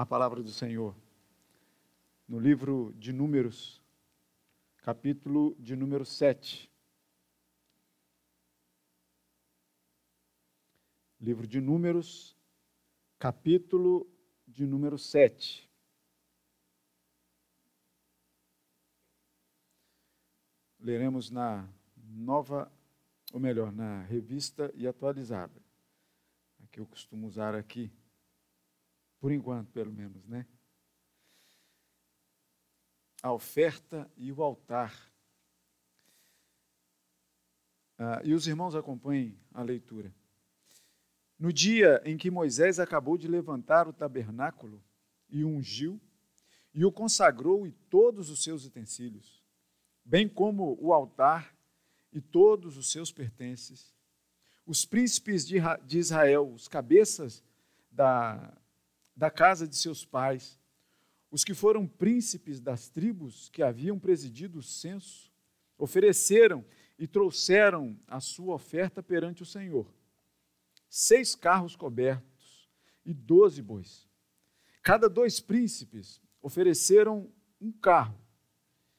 a palavra do Senhor no livro de Números, capítulo de número 7. Livro de Números, capítulo de número 7. Leremos na nova, ou melhor, na revista e atualizada, que eu costumo usar aqui. Por enquanto, pelo menos, né? A oferta e o altar. Ah, e os irmãos acompanhem a leitura. No dia em que Moisés acabou de levantar o tabernáculo e ungiu, e o consagrou e todos os seus utensílios, bem como o altar e todos os seus pertences, os príncipes de Israel, os cabeças da da casa de seus pais, os que foram príncipes das tribos que haviam presidido o censo, ofereceram e trouxeram a sua oferta perante o Senhor. Seis carros cobertos e doze bois. Cada dois príncipes ofereceram um carro,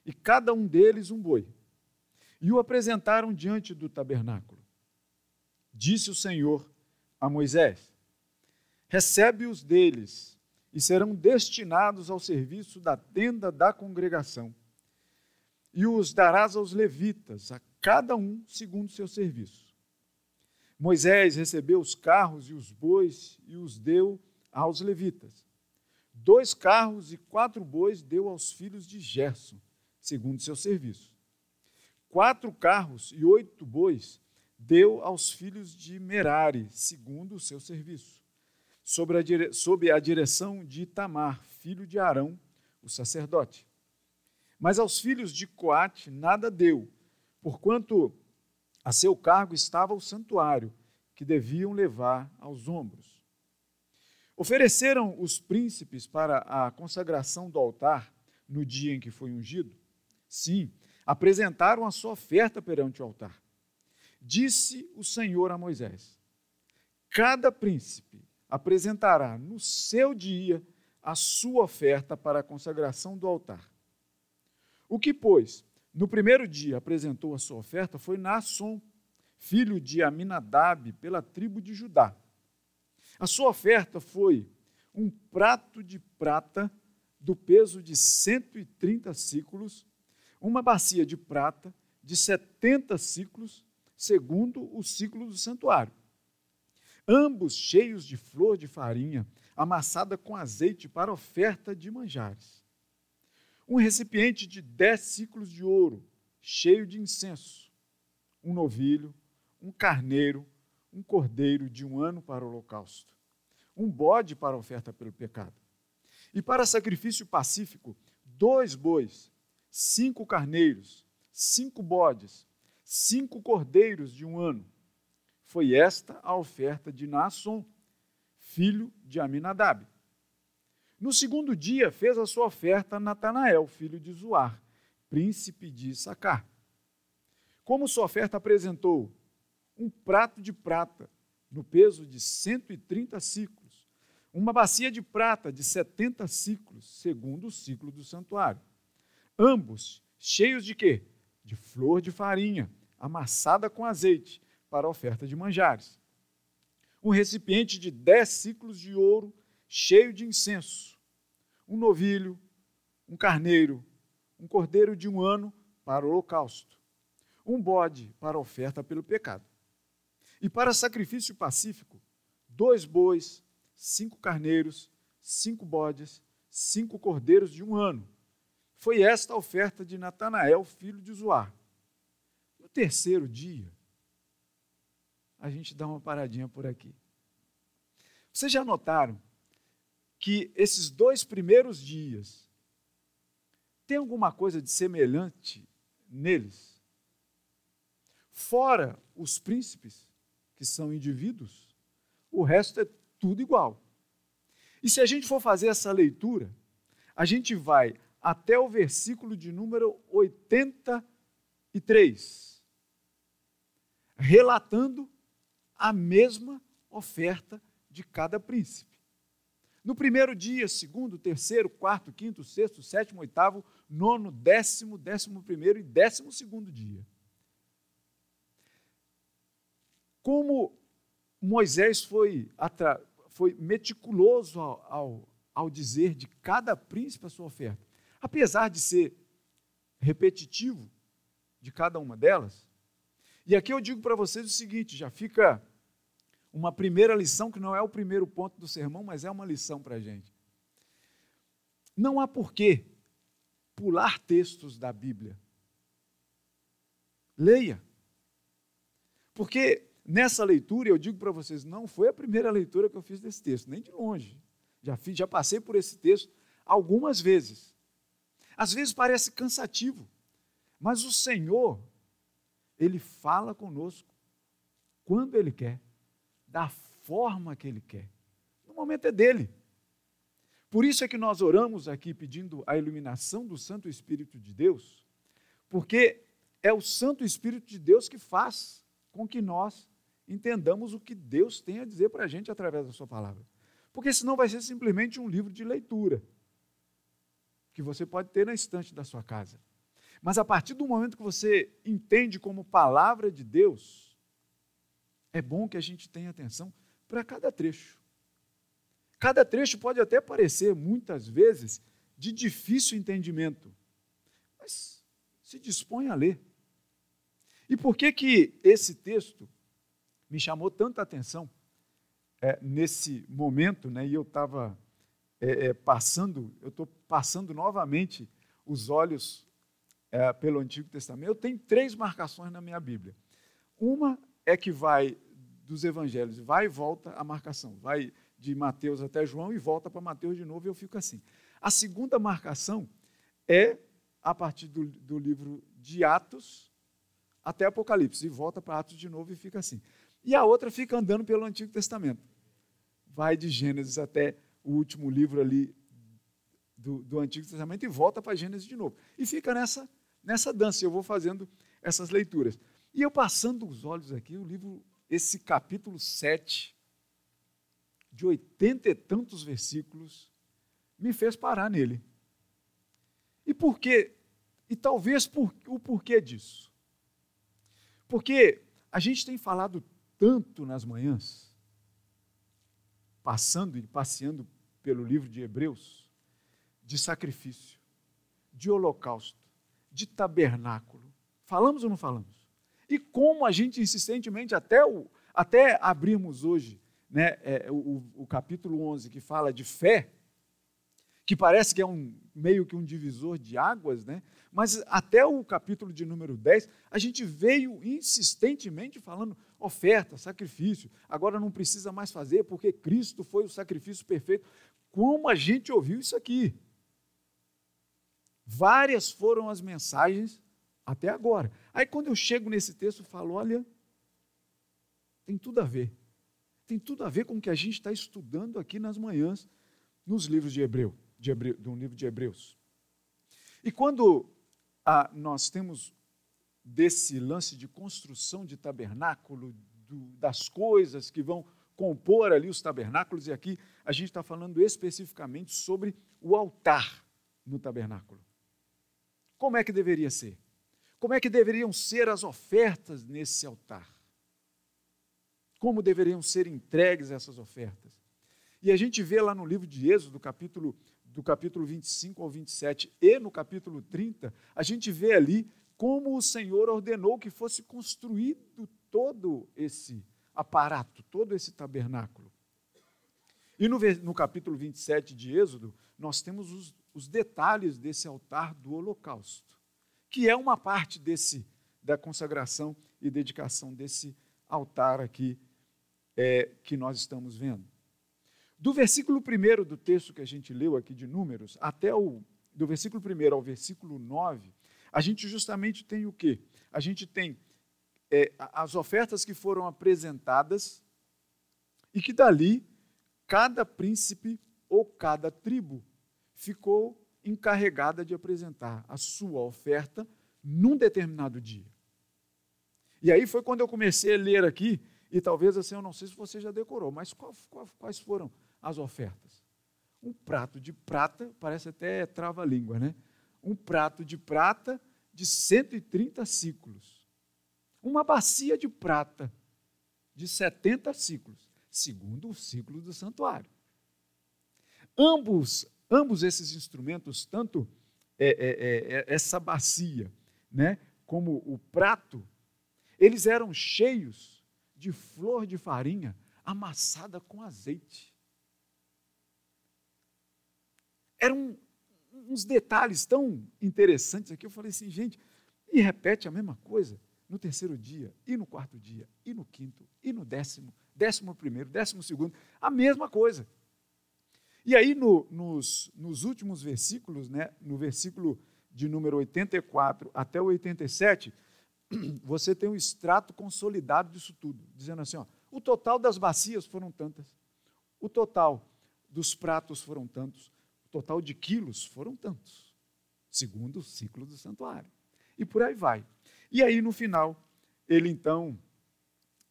e cada um deles um boi. E o apresentaram diante do tabernáculo. Disse o Senhor a Moisés: recebe-os deles e serão destinados ao serviço da tenda da congregação. E os darás aos levitas, a cada um segundo seu serviço. Moisés recebeu os carros e os bois e os deu aos levitas. Dois carros e quatro bois deu aos filhos de Gerson, segundo seu serviço. Quatro carros e oito bois deu aos filhos de Merari, segundo o seu serviço sob a, dire... sob a direção de Itamar, filho de Arão, o sacerdote. Mas aos filhos de Coate nada deu, porquanto a seu cargo estava o santuário, que deviam levar aos ombros. Ofereceram os príncipes para a consagração do altar no dia em que foi ungido? Sim, apresentaram a sua oferta perante o altar. Disse o Senhor a Moisés: Cada príncipe apresentará no seu dia a sua oferta para a consagração do altar. O que, pois, no primeiro dia apresentou a sua oferta foi Naasson, filho de Aminadab, pela tribo de Judá. A sua oferta foi um prato de prata do peso de 130 ciclos, uma bacia de prata de 70 ciclos, segundo o ciclo do santuário ambos cheios de flor de farinha, amassada com azeite para oferta de manjares. Um recipiente de dez ciclos de ouro, cheio de incenso. Um novilho, um carneiro, um cordeiro de um ano para o holocausto. Um bode para oferta pelo pecado. E para sacrifício pacífico, dois bois, cinco carneiros, cinco bodes, cinco cordeiros de um ano foi esta a oferta de Naasson, filho de Aminadab. No segundo dia fez a sua oferta Natanael, filho de Zuar, príncipe de Sacar. Como sua oferta apresentou um prato de prata no peso de 130 ciclos, uma bacia de prata de 70 ciclos, segundo o ciclo do santuário. Ambos cheios de quê? De flor de farinha, amassada com azeite, para a oferta de manjares. Um recipiente de dez ciclos de ouro cheio de incenso. Um novilho, um carneiro, um cordeiro de um ano para o holocausto. Um bode para a oferta pelo pecado. E para sacrifício pacífico, dois bois, cinco carneiros, cinco bodes, cinco cordeiros de um ano. Foi esta a oferta de Natanael, filho de Zoar. No terceiro dia, a gente dá uma paradinha por aqui. Vocês já notaram que esses dois primeiros dias tem alguma coisa de semelhante neles? Fora os príncipes, que são indivíduos, o resto é tudo igual. E se a gente for fazer essa leitura, a gente vai até o versículo de número 83, relatando a mesma oferta de cada príncipe. No primeiro dia, segundo, terceiro, quarto, quinto, sexto, sétimo, oitavo, nono, décimo, décimo primeiro e décimo segundo dia. Como Moisés foi, foi meticuloso ao, ao, ao dizer de cada príncipe a sua oferta, apesar de ser repetitivo de cada uma delas. E aqui eu digo para vocês o seguinte: já fica uma primeira lição, que não é o primeiro ponto do sermão, mas é uma lição para a gente. Não há porquê pular textos da Bíblia. Leia. Porque nessa leitura, eu digo para vocês, não foi a primeira leitura que eu fiz desse texto, nem de longe. Já, fiz, já passei por esse texto algumas vezes. Às vezes parece cansativo, mas o Senhor, Ele fala conosco quando Ele quer da forma que Ele quer. No momento é dele. Por isso é que nós oramos aqui pedindo a iluminação do Santo Espírito de Deus, porque é o Santo Espírito de Deus que faz com que nós entendamos o que Deus tem a dizer para a gente através da Sua palavra. Porque senão vai ser simplesmente um livro de leitura, que você pode ter na estante da sua casa. Mas a partir do momento que você entende como palavra de Deus, é bom que a gente tenha atenção para cada trecho. Cada trecho pode até parecer, muitas vezes, de difícil entendimento, mas se dispõe a ler. E por que que esse texto me chamou tanta atenção é, nesse momento, né? E eu estava é, é, passando, eu estou passando novamente os olhos é, pelo Antigo Testamento. Eu tenho três marcações na minha Bíblia. Uma é que vai dos evangelhos, vai e volta a marcação, vai de Mateus até João e volta para Mateus de novo, e eu fico assim. A segunda marcação é a partir do, do livro de Atos até Apocalipse, e volta para Atos de novo e fica assim. E a outra fica andando pelo Antigo Testamento. Vai de Gênesis até o último livro ali do, do Antigo Testamento e volta para Gênesis de novo. E fica nessa, nessa dança. Eu vou fazendo essas leituras. E eu passando os olhos aqui, o livro, esse capítulo 7, de oitenta e tantos versículos, me fez parar nele. E por quê? E talvez por, o porquê disso. Porque a gente tem falado tanto nas manhãs, passando e passeando pelo livro de Hebreus, de sacrifício, de holocausto, de tabernáculo. Falamos ou não falamos? E como a gente insistentemente, até, o, até abrimos hoje né, é, o, o capítulo 11, que fala de fé, que parece que é um meio que um divisor de águas, né? mas até o capítulo de número 10, a gente veio insistentemente falando oferta, sacrifício, agora não precisa mais fazer porque Cristo foi o sacrifício perfeito. Como a gente ouviu isso aqui? Várias foram as mensagens até agora. Aí quando eu chego nesse texto, eu falo: olha, tem tudo a ver. Tem tudo a ver com o que a gente está estudando aqui nas manhãs, nos livros de Hebreu, de Hebreu do livro de Hebreus. E quando ah, nós temos desse lance de construção de tabernáculo, do, das coisas que vão compor ali os tabernáculos, e aqui a gente está falando especificamente sobre o altar no tabernáculo. Como é que deveria ser? Como é que deveriam ser as ofertas nesse altar? Como deveriam ser entregues essas ofertas? E a gente vê lá no livro de Êxodo, do capítulo, do capítulo 25 ao 27 e no capítulo 30, a gente vê ali como o Senhor ordenou que fosse construído todo esse aparato, todo esse tabernáculo. E no, no capítulo 27 de Êxodo, nós temos os, os detalhes desse altar do holocausto que é uma parte desse da consagração e dedicação desse altar aqui é, que nós estamos vendo. Do versículo 1 do texto que a gente leu aqui de Números, até o do versículo 1 ao versículo 9, a gente justamente tem o quê? A gente tem é, as ofertas que foram apresentadas e que dali cada príncipe ou cada tribo ficou encarregada de apresentar a sua oferta num determinado dia. E aí foi quando eu comecei a ler aqui, e talvez assim, eu não sei se você já decorou, mas qual, qual, quais foram as ofertas? um prato de prata, parece até trava-língua, né? Um prato de prata de 130 ciclos. Uma bacia de prata de 70 ciclos, segundo o ciclo do santuário. Ambos, ambos esses instrumentos, tanto é, é, é, essa bacia, né, como o prato, eles eram cheios de flor de farinha amassada com azeite. Eram uns detalhes tão interessantes aqui. Eu falei assim, gente, e repete a mesma coisa no terceiro dia, e no quarto dia, e no quinto, e no décimo, décimo primeiro, décimo segundo, a mesma coisa. E aí, no, nos, nos últimos versículos, né, no versículo de número 84 até o 87, você tem um extrato consolidado disso tudo, dizendo assim: ó, o total das bacias foram tantas, o total dos pratos foram tantos, o total de quilos foram tantos, segundo o ciclo do santuário. E por aí vai. E aí, no final, ele então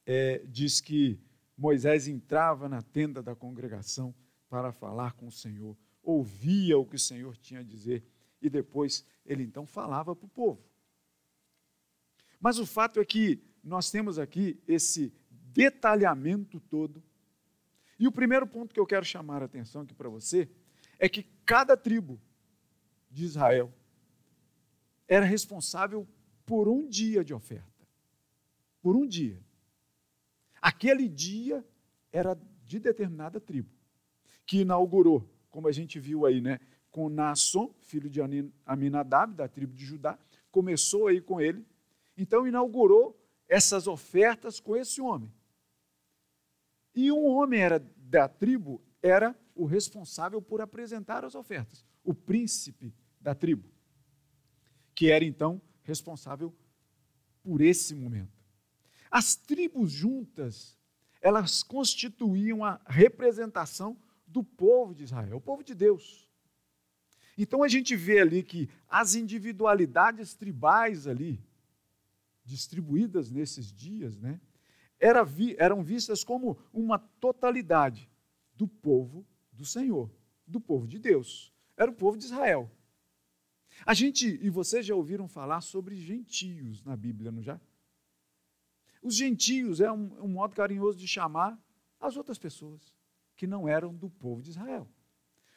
é, diz que Moisés entrava na tenda da congregação para falar com o Senhor, ouvia o que o Senhor tinha a dizer e depois ele então falava para o povo. Mas o fato é que nós temos aqui esse detalhamento todo. E o primeiro ponto que eu quero chamar a atenção aqui para você é que cada tribo de Israel era responsável por um dia de oferta. Por um dia. Aquele dia era de determinada tribo, que inaugurou, como a gente viu aí, né, com Naasson, filho de Aminadab, da tribo de Judá, começou aí com ele, então inaugurou essas ofertas com esse homem. E um homem era da tribo era o responsável por apresentar as ofertas, o príncipe da tribo, que era então responsável por esse momento. As tribos juntas, elas constituíam a representação do povo de Israel, o povo de Deus. Então a gente vê ali que as individualidades tribais ali, distribuídas nesses dias, né, eram vistas como uma totalidade do povo do Senhor, do povo de Deus. Era o povo de Israel. A gente, e vocês já ouviram falar sobre gentios na Bíblia, não já? Os gentios é um, um modo carinhoso de chamar as outras pessoas que não eram do povo de Israel.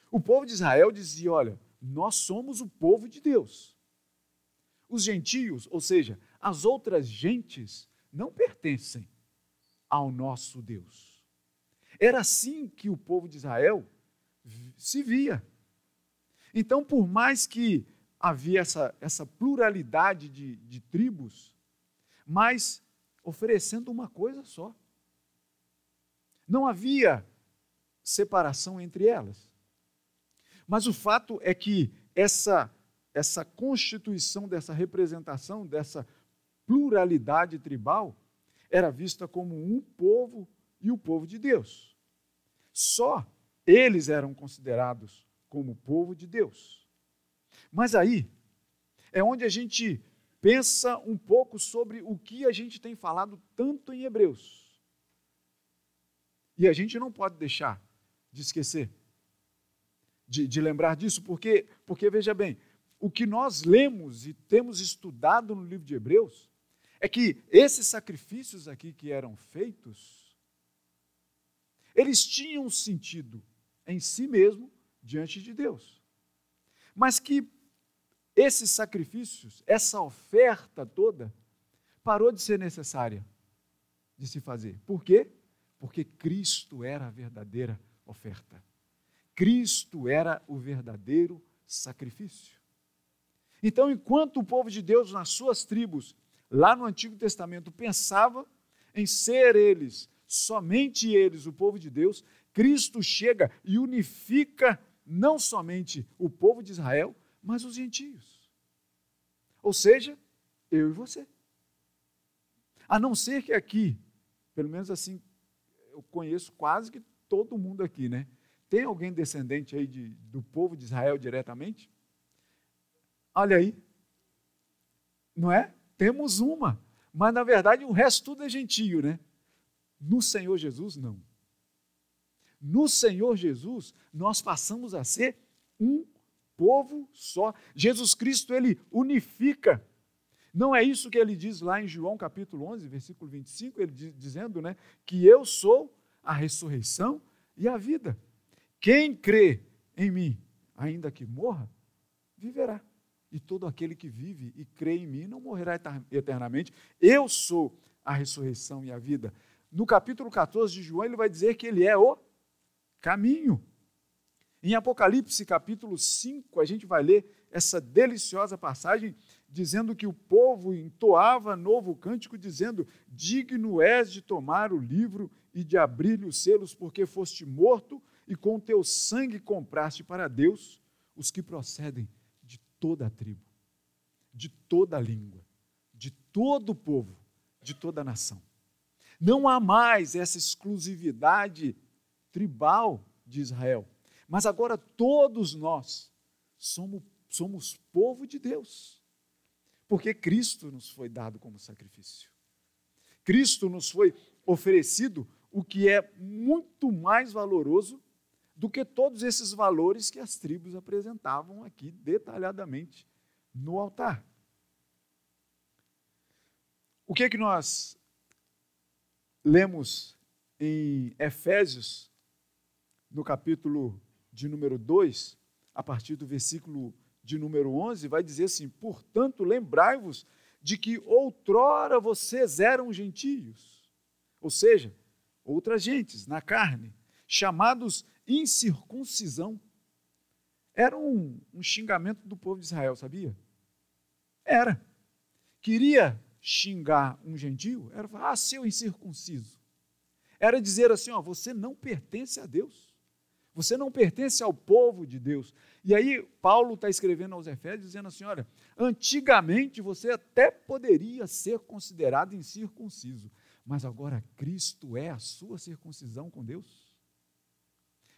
O povo de Israel dizia: olha, nós somos o povo de Deus. Os gentios, ou seja, as outras gentes, não pertencem ao nosso Deus. Era assim que o povo de Israel se via. Então, por mais que havia essa, essa pluralidade de, de tribos, mas oferecendo uma coisa só. Não havia separação entre elas. Mas o fato é que essa, essa constituição dessa representação, dessa pluralidade tribal, era vista como um povo e o povo de Deus. Só eles eram considerados como povo de Deus. Mas aí é onde a gente pensa um pouco sobre o que a gente tem falado tanto em Hebreus. E a gente não pode deixar de esquecer, de, de lembrar disso, porque, porque, veja bem, o que nós lemos e temos estudado no livro de Hebreus é que esses sacrifícios aqui que eram feitos, eles tinham sentido em si mesmo diante de Deus. Mas que esses sacrifícios, essa oferta toda, parou de ser necessária de se fazer. Por quê? Porque Cristo era a verdadeira oferta. Cristo era o verdadeiro sacrifício. Então, enquanto o povo de Deus, nas suas tribos, lá no Antigo Testamento, pensava em ser eles, somente eles, o povo de Deus, Cristo chega e unifica não somente o povo de Israel, mas os gentios. Ou seja, eu e você. A não ser que aqui, pelo menos assim, eu conheço quase que todo mundo aqui, né? Tem alguém descendente aí de, do povo de Israel diretamente? Olha aí. Não é? Temos uma. Mas, na verdade, o resto tudo é gentio, né? No Senhor Jesus, não. no Senhor Jesus, nós passamos a ser um povo só. Jesus Cristo, ele unifica. Não é isso que ele diz lá em João capítulo 11, versículo 25, ele diz, dizendo, né, que eu sou a ressurreição e a vida. Quem crê em mim, ainda que morra, viverá. E todo aquele que vive e crê em mim não morrerá eternamente. Eu sou a ressurreição e a vida. No capítulo 14 de João, ele vai dizer que ele é o caminho. Em Apocalipse, capítulo 5, a gente vai ler essa deliciosa passagem dizendo que o povo entoava novo cântico, dizendo: Digno és de tomar o livro e de abrir-lhe os selos, porque foste morto e com teu sangue compraste para Deus os que procedem de toda a tribo, de toda a língua, de todo o povo, de toda a nação. Não há mais essa exclusividade tribal de Israel, mas agora todos nós somos, somos povo de Deus, porque Cristo nos foi dado como sacrifício. Cristo nos foi oferecido o que é muito mais valoroso do que todos esses valores que as tribos apresentavam aqui detalhadamente no altar. O que é que nós lemos em Efésios, no capítulo de número 2, a partir do versículo de número 11, vai dizer assim: Portanto, lembrai-vos de que outrora vocês eram gentios, ou seja, outras gentes na carne, chamados incircuncisão. Era um, um xingamento do povo de Israel, sabia? Era. Queria xingar um gentio, era falar, ah, seu incircunciso. Era dizer assim, ó, você não pertence a Deus. Você não pertence ao povo de Deus. E aí, Paulo está escrevendo aos Efésios, dizendo assim: olha, antigamente você até poderia ser considerado incircunciso, mas agora Cristo é a sua circuncisão com Deus.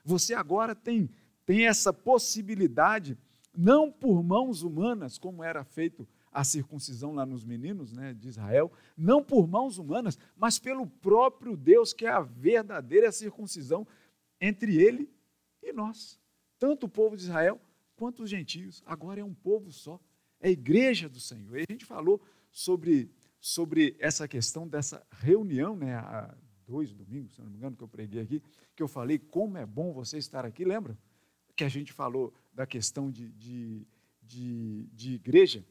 Você agora tem, tem essa possibilidade, não por mãos humanas, como era feito a circuncisão lá nos meninos né, de Israel, não por mãos humanas, mas pelo próprio Deus, que é a verdadeira circuncisão entre ele e nós. Tanto o povo de Israel quanto os gentios. Agora é um povo só, é a igreja do Senhor. E a gente falou sobre, sobre essa questão dessa reunião, né, há dois domingos, se não me engano, que eu preguei aqui, que eu falei como é bom você estar aqui, lembra? Que a gente falou da questão de, de, de, de igreja.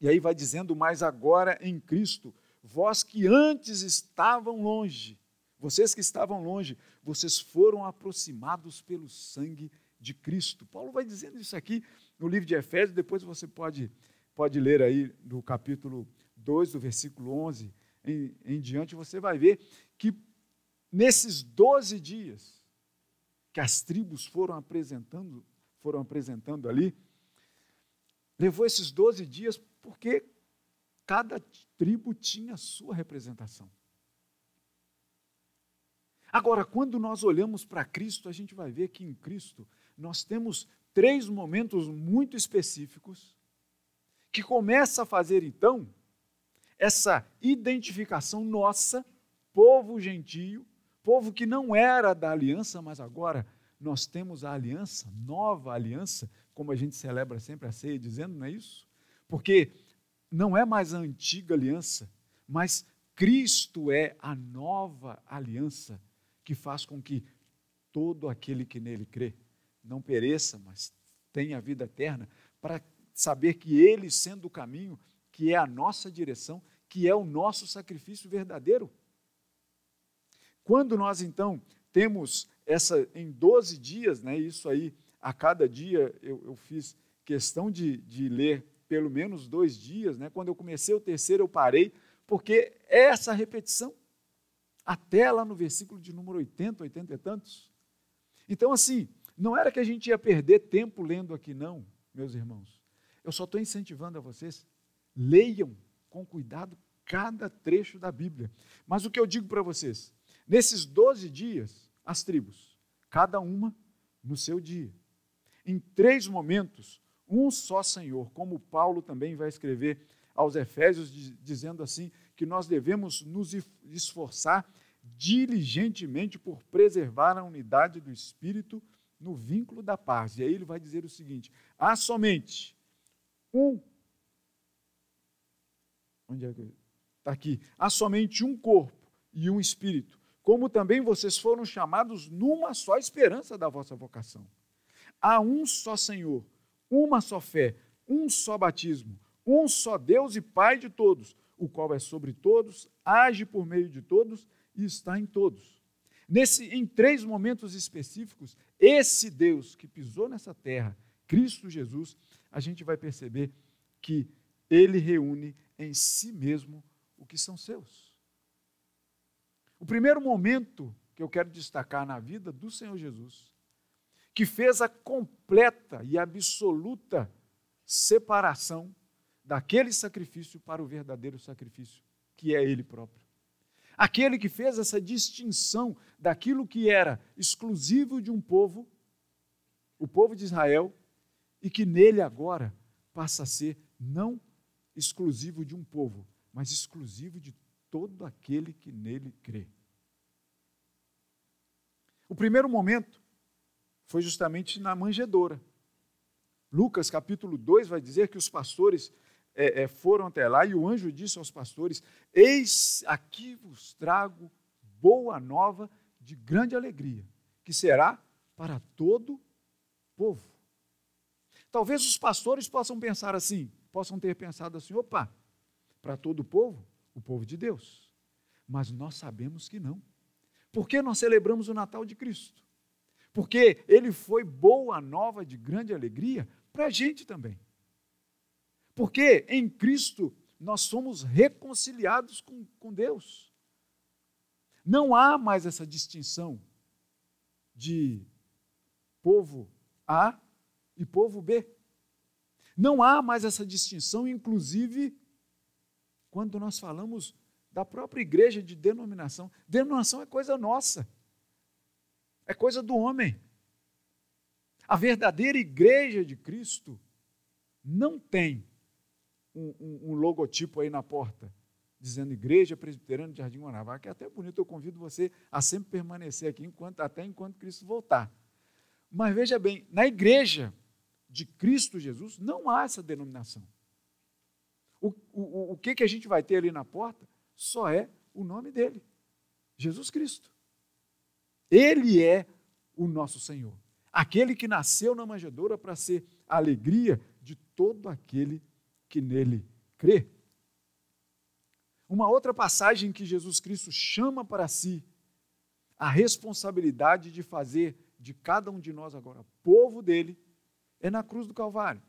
E aí vai dizendo, mas agora em Cristo, vós que antes estavam longe, vocês que estavam longe, vocês foram aproximados pelo sangue de Cristo. Paulo vai dizendo isso aqui no livro de Efésios, depois você pode, pode ler aí do capítulo 2, do versículo 11 em, em diante, você vai ver que nesses 12 dias que as tribos foram apresentando, foram apresentando ali, levou esses 12 dias porque cada tribo tinha a sua representação. Agora, quando nós olhamos para Cristo, a gente vai ver que em Cristo nós temos três momentos muito específicos que começa a fazer então essa identificação nossa, povo gentio, povo que não era da aliança, mas agora nós temos a aliança, nova aliança, como a gente celebra sempre a ceia, dizendo, não é isso? Porque não é mais a antiga aliança, mas Cristo é a nova aliança que faz com que todo aquele que nele crê não pereça, mas tenha vida eterna, para saber que Ele, sendo o caminho, que é a nossa direção, que é o nosso sacrifício verdadeiro. Quando nós então temos essa em 12 dias, né, isso aí, a cada dia eu, eu fiz questão de, de ler pelo menos dois dias, né? Quando eu comecei o terceiro, eu parei, porque é essa repetição, até lá no versículo de número 80, 80 e tantos. Então, assim, não era que a gente ia perder tempo lendo aqui, não, meus irmãos. Eu só estou incentivando a vocês, leiam com cuidado cada trecho da Bíblia. Mas o que eu digo para vocês, nesses 12 dias, as tribos, cada uma no seu dia, em três momentos, um só Senhor, como Paulo também vai escrever aos Efésios, dizendo assim, que nós devemos nos esforçar diligentemente por preservar a unidade do espírito no vínculo da paz. E aí ele vai dizer o seguinte: há somente um. Onde é que. Está aqui. Há somente um corpo e um espírito, como também vocês foram chamados numa só esperança da vossa vocação. Há um só Senhor, uma só fé, um só batismo, um só Deus e Pai de todos, o qual é sobre todos, age por meio de todos e está em todos. Nesse, em três momentos específicos, esse Deus que pisou nessa terra, Cristo Jesus, a gente vai perceber que ele reúne em si mesmo o que são seus. O primeiro momento que eu quero destacar na vida do Senhor Jesus, que fez a completa e absoluta separação daquele sacrifício para o verdadeiro sacrifício, que é Ele próprio. Aquele que fez essa distinção daquilo que era exclusivo de um povo, o povo de Israel, e que nele agora passa a ser não exclusivo de um povo, mas exclusivo de todo aquele que nele crê. O primeiro momento foi justamente na manjedoura. Lucas capítulo 2 vai dizer que os pastores é, é, foram até lá e o anjo disse aos pastores: Eis aqui vos trago boa nova de grande alegria, que será para todo povo. Talvez os pastores possam pensar assim, possam ter pensado assim: opa, para todo o povo, o povo de Deus. Mas nós sabemos que não. Por que nós celebramos o Natal de Cristo? Porque ele foi boa nova de grande alegria para a gente também. Porque em Cristo nós somos reconciliados com, com Deus. Não há mais essa distinção de povo A e povo B. Não há mais essa distinção, inclusive, quando nós falamos da própria igreja de denominação. Denominação é coisa nossa, é coisa do homem. A verdadeira igreja de Cristo não tem um, um, logotipo aí na porta, dizendo Igreja Presbiteriana de Jardim Guanabara, que é até bonito, eu convido você a sempre permanecer aqui, enquanto, até enquanto Cristo voltar. Mas veja bem, na igreja de Cristo Jesus não há essa denominação. O, o, o que, que a gente vai ter ali na porta só é o nome dele, Jesus Cristo. Ele é o nosso Senhor. Aquele que nasceu na manjedoura para ser a alegria de todo aquele que nele crê. Uma outra passagem que Jesus Cristo chama para si a responsabilidade de fazer de cada um de nós agora povo dele é na cruz do Calvário.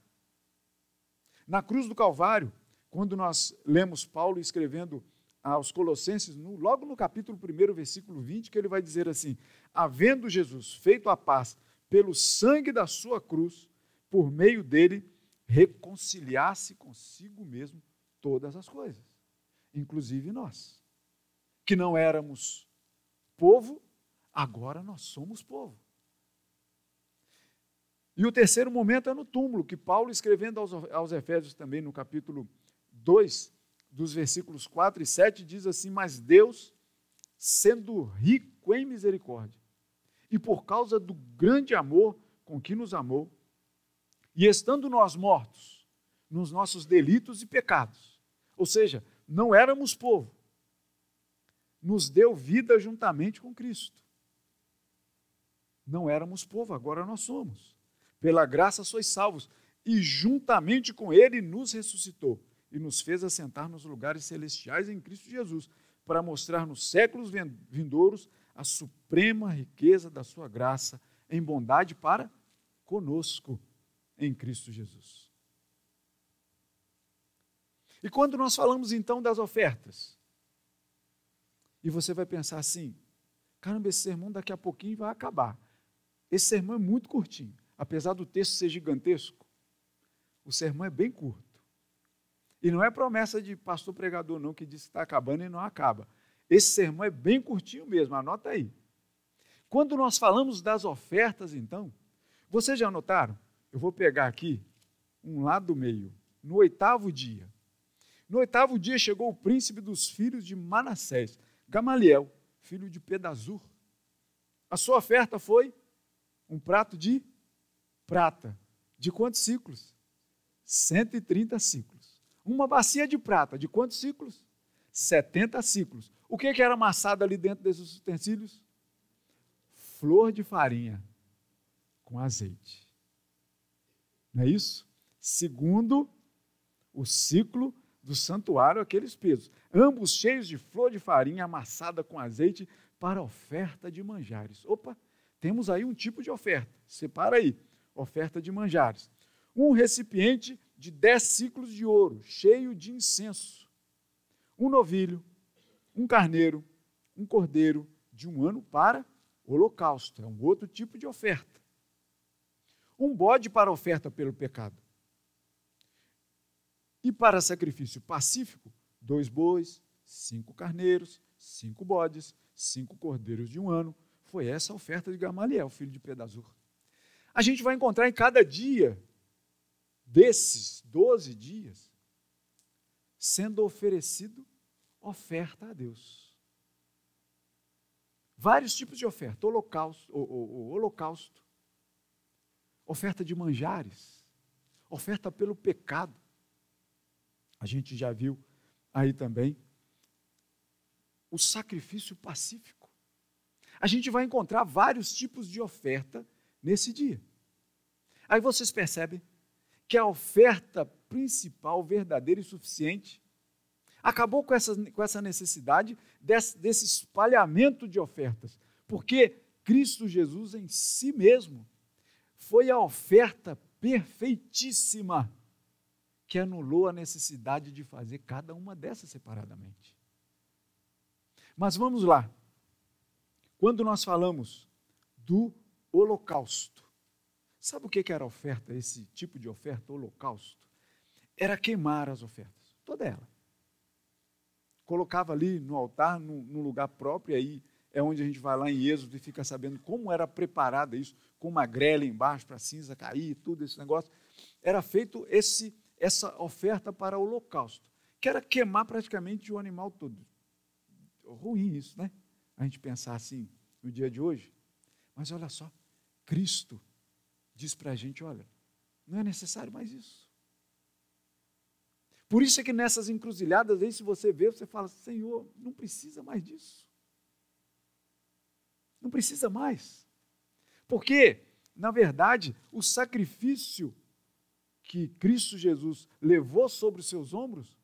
Na cruz do Calvário, quando nós lemos Paulo escrevendo aos Colossenses, no, logo no capítulo 1, versículo 20, que ele vai dizer assim: Havendo Jesus feito a paz pelo sangue da sua cruz, por meio dele, reconciliasse consigo mesmo todas as coisas, inclusive nós, que não éramos povo, agora nós somos povo. E o terceiro momento é no túmulo, que Paulo, escrevendo aos, aos Efésios também, no capítulo 2, dos versículos 4 e 7, diz assim: Mas Deus, sendo rico em misericórdia, e por causa do grande amor com que nos amou, e estando nós mortos nos nossos delitos e pecados, ou seja, não éramos povo, nos deu vida juntamente com Cristo. Não éramos povo, agora nós somos. Pela graça sois salvos, e juntamente com Ele nos ressuscitou e nos fez assentar nos lugares celestiais em Cristo Jesus, para mostrar nos séculos vindouros a suprema riqueza da sua graça em bondade para conosco em Cristo Jesus. E quando nós falamos então das ofertas, e você vai pensar assim: caramba, esse sermão daqui a pouquinho vai acabar. Esse sermão é muito curtinho, apesar do texto ser gigantesco, o sermão é bem curto. E não é promessa de pastor pregador, não, que diz que está acabando e não acaba. Esse sermão é bem curtinho mesmo, anota aí. Quando nós falamos das ofertas, então, vocês já notaram? Eu vou pegar aqui um lá do meio. No oitavo dia. No oitavo dia chegou o príncipe dos filhos de Manassés, Gamaliel, filho de Pedazur. A sua oferta foi um prato de prata. De quantos ciclos? 130 ciclos. Uma bacia de prata, de quantos ciclos? 70 ciclos. O que era amassado ali dentro desses utensílios? Flor de farinha com azeite. Não é isso? Segundo o ciclo do santuário, aqueles pesos. Ambos cheios de flor de farinha amassada com azeite para oferta de manjares. Opa, temos aí um tipo de oferta. Separa aí. Oferta de manjares. Um recipiente de dez ciclos de ouro, cheio de incenso. Um novilho, um carneiro, um cordeiro de um ano para holocausto. É um outro tipo de oferta. Um bode para oferta pelo pecado. E para sacrifício pacífico, dois bois, cinco carneiros, cinco bodes, cinco cordeiros de um ano. Foi essa a oferta de Gamaliel, filho de Pedazur. A gente vai encontrar em cada dia desses doze dias sendo oferecido oferta a Deus. Vários tipos de oferta: holocausto, o, o, o holocausto, oferta de manjares, oferta pelo pecado. A gente já viu aí também o sacrifício pacífico. A gente vai encontrar vários tipos de oferta nesse dia. Aí vocês percebem que a oferta principal, verdadeira e suficiente, acabou com essa, com essa necessidade desse, desse espalhamento de ofertas, porque Cristo Jesus em si mesmo foi a oferta perfeitíssima que anulou a necessidade de fazer cada uma dessas separadamente. Mas vamos lá. Quando nós falamos do holocausto, sabe o que era oferta, esse tipo de oferta, holocausto? Era queimar as ofertas, toda ela colocava ali no altar, no, lugar próprio, aí é onde a gente vai lá em Êxodo e fica sabendo como era preparada isso, com uma grelha embaixo para a cinza cair, tudo esse negócio. Era feito esse, essa oferta para o holocausto, que era queimar praticamente o animal todo. Ruim isso, né? A gente pensar assim no dia de hoje. Mas olha só, Cristo diz para a gente: olha, não é necessário mais isso. Por isso é que nessas encruzilhadas, aí, se você vê, você fala: Senhor, não precisa mais disso. Não precisa mais. Porque, na verdade, o sacrifício que Cristo Jesus levou sobre os seus ombros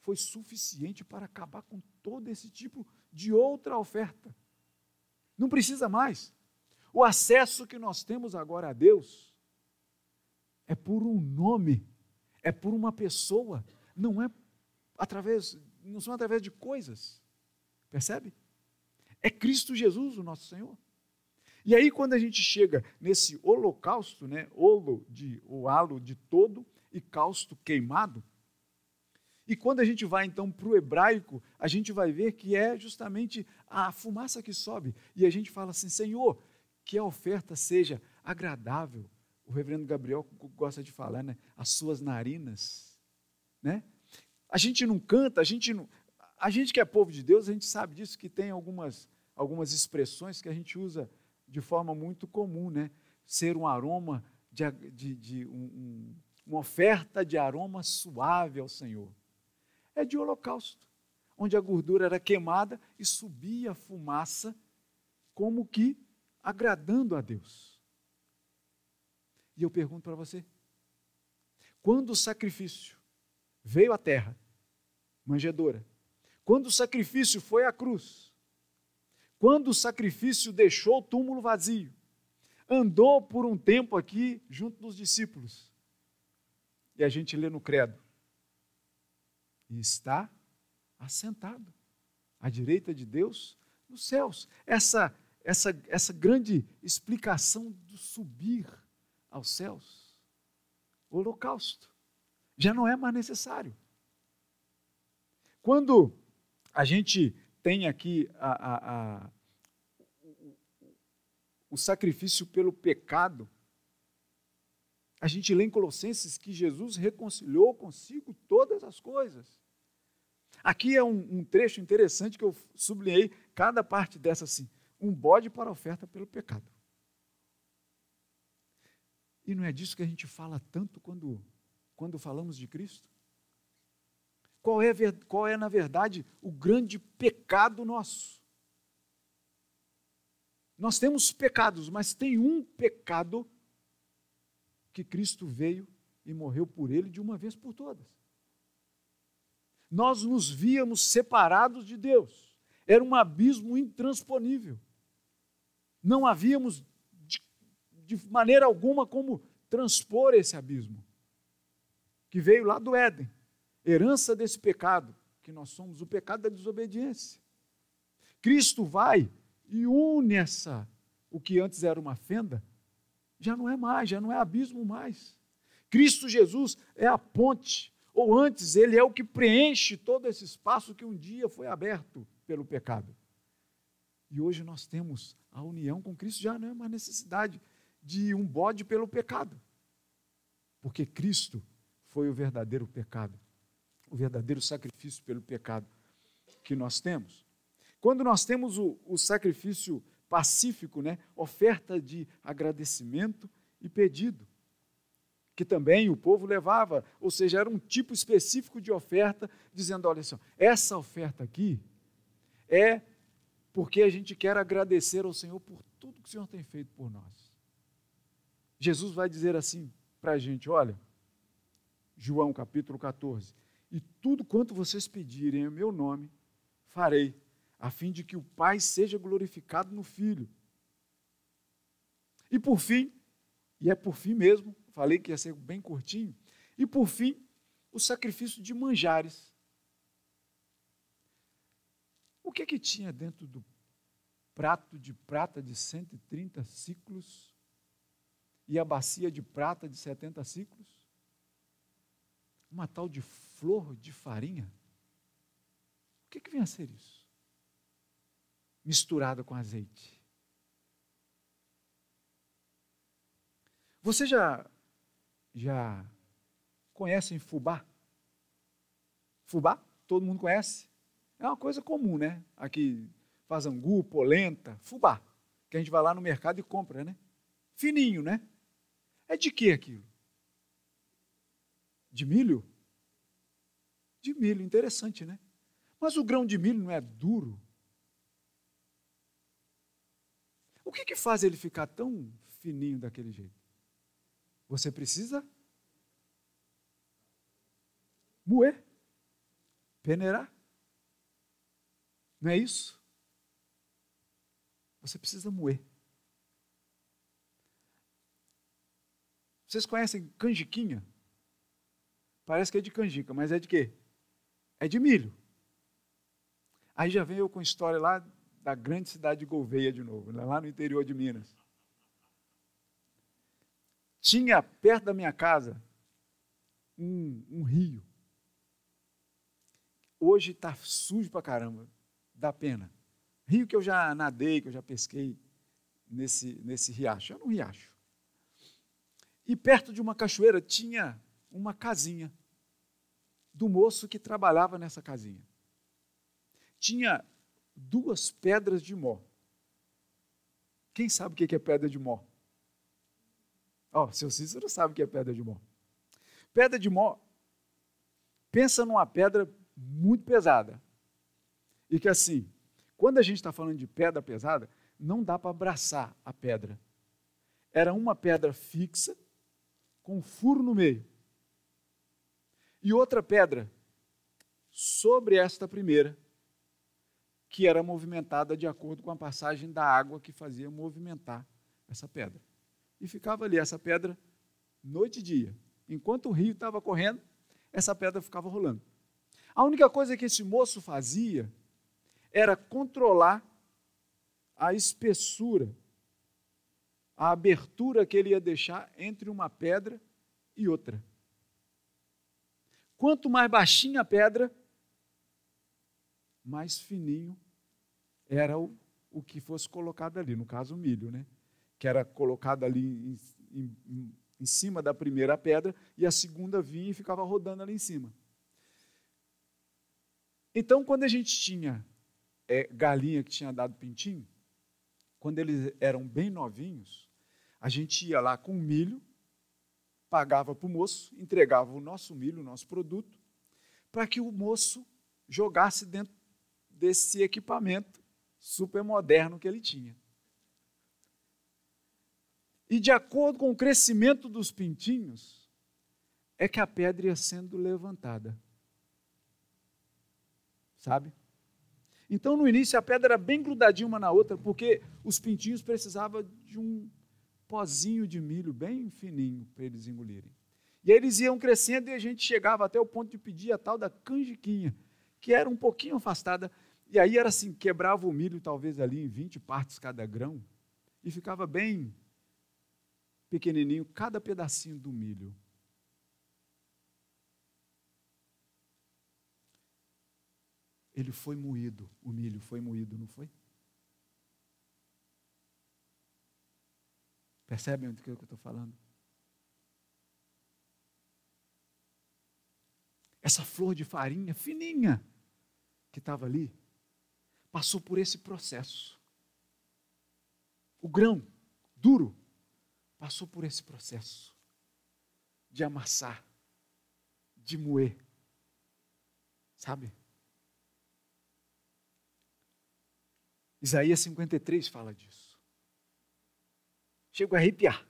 foi suficiente para acabar com todo esse tipo de outra oferta. Não precisa mais. O acesso que nós temos agora a Deus é por um nome é por uma pessoa, não é através, não são através de coisas. Percebe? É Cristo Jesus, o nosso Senhor. E aí, quando a gente chega nesse holocausto, né, olo de, o halo de todo e causto queimado, e quando a gente vai então para o hebraico, a gente vai ver que é justamente a fumaça que sobe. E a gente fala assim: Senhor, que a oferta seja agradável, o reverendo Gabriel gosta de falar, né? As suas narinas, né? A gente não canta, a gente não, a gente que é povo de Deus, a gente sabe disso que tem algumas algumas expressões que a gente usa de forma muito comum, né? Ser um aroma de, de, de um, um, uma oferta de aroma suave ao Senhor. É de holocausto, onde a gordura era queimada e subia a fumaça, como que agradando a Deus. E eu pergunto para você: quando o sacrifício veio à terra, manjedoura, quando o sacrifício foi à cruz, quando o sacrifício deixou o túmulo vazio, andou por um tempo aqui junto dos discípulos, e a gente lê no credo, e está assentado à direita de Deus nos céus. Essa, essa, essa grande explicação do subir aos céus. O holocausto já não é mais necessário. Quando a gente tem aqui a, a, a, o sacrifício pelo pecado, a gente lê em Colossenses que Jesus reconciliou consigo todas as coisas. Aqui é um, um trecho interessante que eu sublinhei cada parte dessa assim. Um bode para oferta pelo pecado. E não é disso que a gente fala tanto quando, quando falamos de Cristo? Qual é, qual é, na verdade, o grande pecado nosso? Nós temos pecados, mas tem um pecado que Cristo veio e morreu por ele de uma vez por todas. Nós nos víamos separados de Deus. Era um abismo intransponível. Não havíamos de, de maneira alguma como transpor esse abismo que veio lá do Éden herança desse pecado, que nós somos o pecado da desobediência. Cristo vai e une essa, o que antes era uma fenda, já não é mais, já não é abismo mais. Cristo Jesus é a ponte, ou antes, ele é o que preenche todo esse espaço que um dia foi aberto pelo pecado. E hoje nós temos a união com Cristo, já não é uma necessidade de um bode pelo pecado, porque Cristo foi o verdadeiro pecado o verdadeiro sacrifício pelo pecado que nós temos. Quando nós temos o, o sacrifício pacífico, né, oferta de agradecimento e pedido, que também o povo levava, ou seja, era um tipo específico de oferta, dizendo: olha só, essa oferta aqui é porque a gente quer agradecer ao Senhor por tudo que o Senhor tem feito por nós. Jesus vai dizer assim para a gente: olha, João capítulo 14: e tudo quanto vocês pedirem em meu nome, farei, a fim de que o Pai seja glorificado no Filho. E por fim, e é por fim mesmo, falei que ia ser bem curtinho, e por fim, o sacrifício de manjares. O que que tinha dentro do prato de prata de 130 ciclos e a bacia de prata de 70 ciclos? Uma tal de flor de farinha. O que, que vem a ser isso? Misturada com azeite. Você já já conhecem fubá? Fubá? Todo mundo conhece? É uma coisa comum, né? Aqui faz angu, polenta, fubá, que a gente vai lá no mercado e compra, né? Fininho, né? É de que aquilo? De milho? De milho, interessante, né? Mas o grão de milho não é duro? O que, que faz ele ficar tão fininho daquele jeito? Você precisa moer, peneirar. Não é isso? Você precisa moer. Vocês conhecem canjiquinha? Parece que é de canjica, mas é de quê? É de milho. Aí já vem eu com história lá da grande cidade de Gouveia de novo, né? lá no interior de Minas. Tinha perto da minha casa um, um rio. Hoje está sujo pra caramba, dá pena. Rio que eu já nadei, que eu já pesquei nesse, nesse riacho. Era um riacho. E perto de uma cachoeira tinha uma casinha do moço que trabalhava nessa casinha. Tinha duas pedras de mó. Quem sabe o que é pedra de mó? Oh, seu Cícero sabe o que é pedra de mó. Pedra de mó, pensa numa pedra muito pesada. E que assim, quando a gente está falando de pedra pesada, não dá para abraçar a pedra. Era uma pedra fixa, com um furo no meio e outra pedra sobre esta primeira, que era movimentada de acordo com a passagem da água que fazia movimentar essa pedra. E ficava ali essa pedra noite e dia. Enquanto o rio estava correndo, essa pedra ficava rolando. A única coisa que esse moço fazia era controlar a espessura, a abertura que ele ia deixar entre uma pedra e outra. Quanto mais baixinha a pedra, mais fininho era o, o que fosse colocado ali, no caso o milho, né? que era colocado ali em, em, em cima da primeira pedra e a segunda vinha e ficava rodando ali em cima. Então, quando a gente tinha é, galinha que tinha dado pintinho, quando eles eram bem novinhos, a gente ia lá com milho, pagava para o moço, entregava o nosso milho, o nosso produto, para que o moço jogasse dentro desse equipamento super moderno que ele tinha. E de acordo com o crescimento dos pintinhos, é que a pedra ia sendo levantada. Sabe? Então, no início, a pedra era bem grudadinha uma na outra, porque os pintinhos precisavam de um pozinho de milho bem fininho para eles engolirem. E eles iam crescendo e a gente chegava até o ponto de pedir a tal da canjiquinha, que era um pouquinho afastada. E aí era assim, quebrava o milho talvez ali em 20 partes cada grão, e ficava bem pequenininho cada pedacinho do milho. Ele foi moído, o milho foi moído, não foi? Percebem do que eu estou falando? Essa flor de farinha fininha que estava ali, passou por esse processo. O grão duro passou por esse processo de amassar, de moer. Sabe? Isaías 53 fala disso. Chego a arrepiar.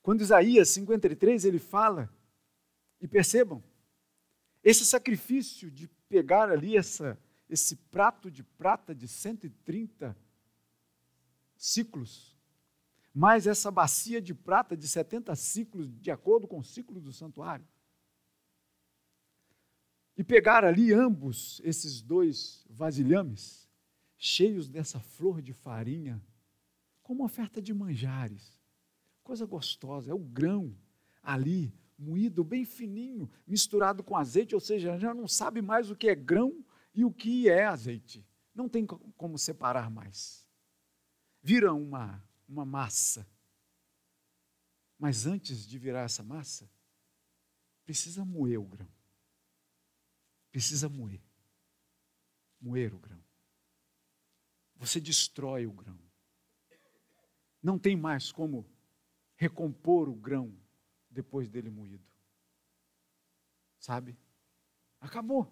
Quando Isaías 53 ele fala, e percebam, esse sacrifício de pegar ali essa, esse prato de prata de 130 ciclos, mais essa bacia de prata de 70 ciclos, de acordo com o ciclo do santuário. E pegar ali ambos, esses dois vasilhames, cheios dessa flor de farinha, como oferta de manjares. Coisa gostosa, é o grão ali, moído bem fininho, misturado com azeite, ou seja, já não sabe mais o que é grão e o que é azeite. Não tem como separar mais. Vira uma uma massa. Mas antes de virar essa massa, precisa moer o grão. Precisa moer. Moer o grão. Você destrói o grão. Não tem mais como recompor o grão depois dele moído. Sabe? Acabou.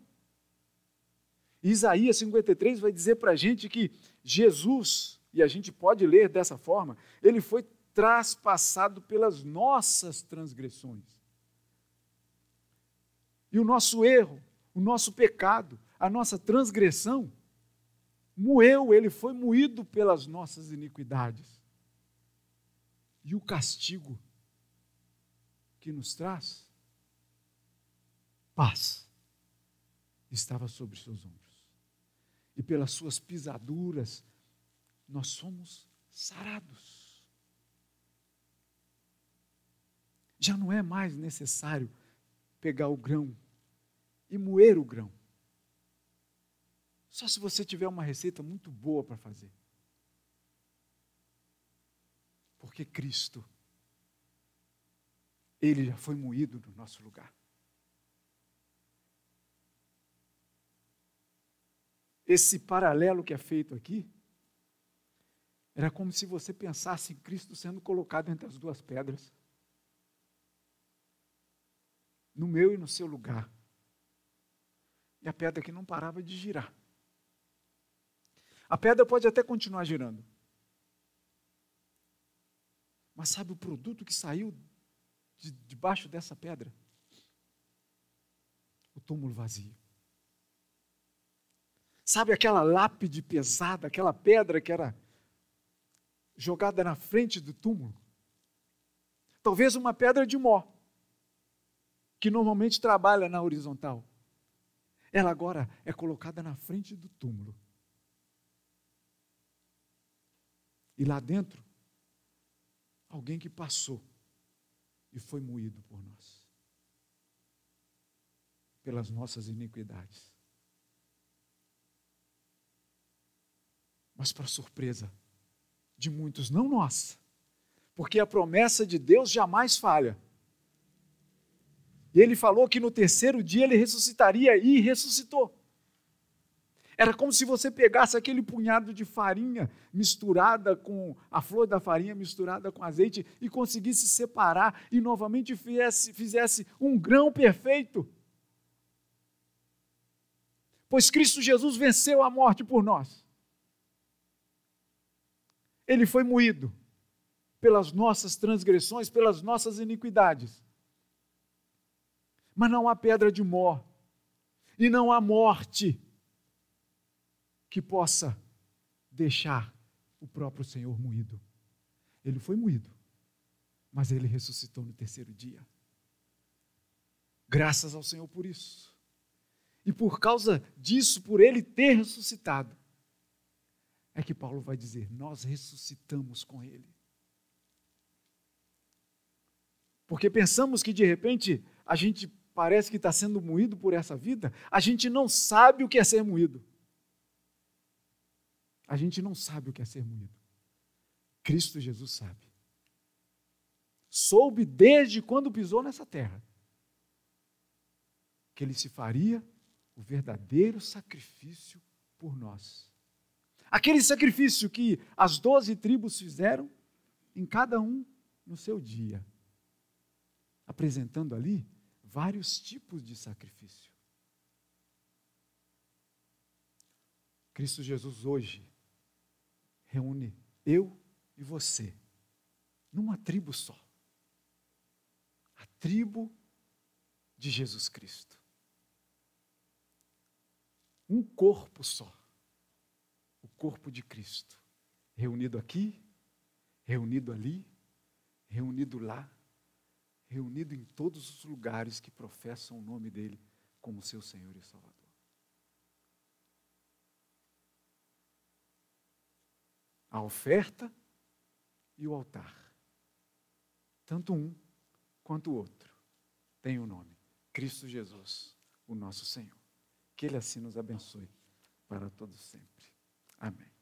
Isaías 53 vai dizer para a gente que Jesus e a gente pode ler dessa forma, ele foi traspassado pelas nossas transgressões. E o nosso erro, o nosso pecado, a nossa transgressão, moeu, ele foi moído pelas nossas iniquidades. E o castigo que nos traz paz estava sobre seus ombros. E pelas suas pisaduras nós somos sarados. Já não é mais necessário pegar o grão e moer o grão. Só se você tiver uma receita muito boa para fazer. Porque Cristo, Ele já foi moído no nosso lugar. Esse paralelo que é feito aqui era como se você pensasse em Cristo sendo colocado entre as duas pedras. No meu e no seu lugar. E a pedra que não parava de girar. A pedra pode até continuar girando. Mas sabe o produto que saiu de debaixo dessa pedra? O túmulo vazio. Sabe aquela lápide pesada, aquela pedra que era jogada na frente do túmulo. Talvez uma pedra de mó, que normalmente trabalha na horizontal. Ela agora é colocada na frente do túmulo. E lá dentro, alguém que passou e foi moído por nós, pelas nossas iniquidades. Mas, para surpresa, de muitos, não nossa. Porque a promessa de Deus jamais falha. Ele falou que no terceiro dia ele ressuscitaria e ressuscitou. Era como se você pegasse aquele punhado de farinha misturada com a flor da farinha misturada com azeite e conseguisse separar e novamente fizesse, fizesse um grão perfeito. Pois Cristo Jesus venceu a morte por nós. Ele foi moído pelas nossas transgressões, pelas nossas iniquidades. Mas não há pedra de mor, e não há morte que possa deixar o próprio Senhor moído. Ele foi moído, mas ele ressuscitou no terceiro dia. Graças ao Senhor por isso. E por causa disso, por ele ter ressuscitado, é que Paulo vai dizer: Nós ressuscitamos com ele. Porque pensamos que de repente a gente parece que está sendo moído por essa vida, a gente não sabe o que é ser moído. A gente não sabe o que é ser moído. Cristo Jesus sabe. Soube desde quando pisou nessa terra que ele se faria o verdadeiro sacrifício por nós. Aquele sacrifício que as doze tribos fizeram, em cada um no seu dia, apresentando ali vários tipos de sacrifício. Cristo Jesus hoje reúne eu e você numa tribo só. A tribo de Jesus Cristo. Um corpo só. O corpo de Cristo. Reunido aqui, reunido ali, reunido lá, reunido em todos os lugares que professam o nome dele como seu Senhor e Salvador. A oferta e o altar. Tanto um quanto o outro tem o um nome: Cristo Jesus, o nosso Senhor. Que Ele assim nos abençoe para todos sempre. Amém.